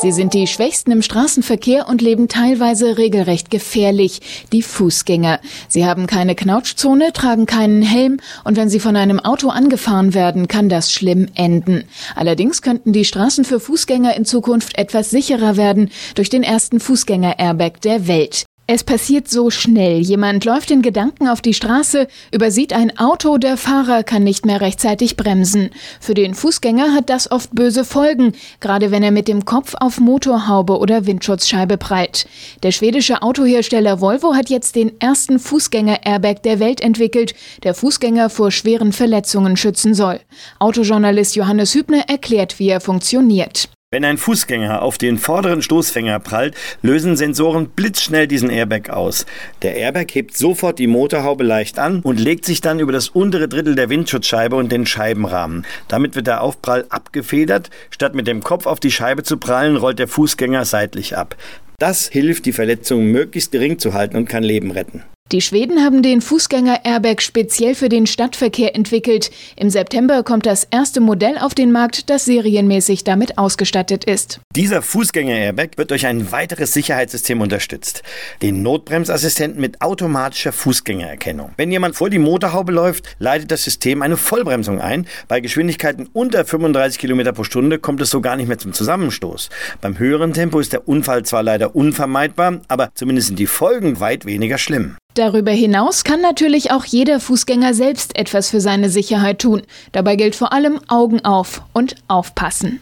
Sie sind die Schwächsten im Straßenverkehr und leben teilweise regelrecht gefährlich, die Fußgänger. Sie haben keine Knautschzone, tragen keinen Helm und wenn sie von einem Auto angefahren werden, kann das schlimm enden. Allerdings könnten die Straßen für Fußgänger in Zukunft etwas sicherer werden durch den ersten Fußgänger-Airbag der Welt. Es passiert so schnell. Jemand läuft in Gedanken auf die Straße, übersieht ein Auto, der Fahrer kann nicht mehr rechtzeitig bremsen. Für den Fußgänger hat das oft böse Folgen, gerade wenn er mit dem Kopf auf Motorhaube oder Windschutzscheibe prallt. Der schwedische Autohersteller Volvo hat jetzt den ersten Fußgänger-Airbag der Welt entwickelt, der Fußgänger vor schweren Verletzungen schützen soll. Autojournalist Johannes Hübner erklärt, wie er funktioniert. Wenn ein Fußgänger auf den vorderen Stoßfänger prallt, lösen Sensoren blitzschnell diesen Airbag aus. Der Airbag hebt sofort die Motorhaube leicht an und legt sich dann über das untere Drittel der Windschutzscheibe und den Scheibenrahmen. Damit wird der Aufprall abgefedert. Statt mit dem Kopf auf die Scheibe zu prallen, rollt der Fußgänger seitlich ab. Das hilft, die Verletzung möglichst gering zu halten und kann Leben retten. Die Schweden haben den Fußgänger-Airbag speziell für den Stadtverkehr entwickelt. Im September kommt das erste Modell auf den Markt, das serienmäßig damit ausgestattet ist. Dieser Fußgänger-Airbag wird durch ein weiteres Sicherheitssystem unterstützt. Den Notbremsassistenten mit automatischer Fußgängererkennung. Wenn jemand vor die Motorhaube läuft, leitet das System eine Vollbremsung ein. Bei Geschwindigkeiten unter 35 km pro Stunde kommt es so gar nicht mehr zum Zusammenstoß. Beim höheren Tempo ist der Unfall zwar leider unvermeidbar, aber zumindest sind die Folgen weit weniger schlimm. Darüber hinaus kann natürlich auch jeder Fußgänger selbst etwas für seine Sicherheit tun. Dabei gilt vor allem Augen auf und aufpassen.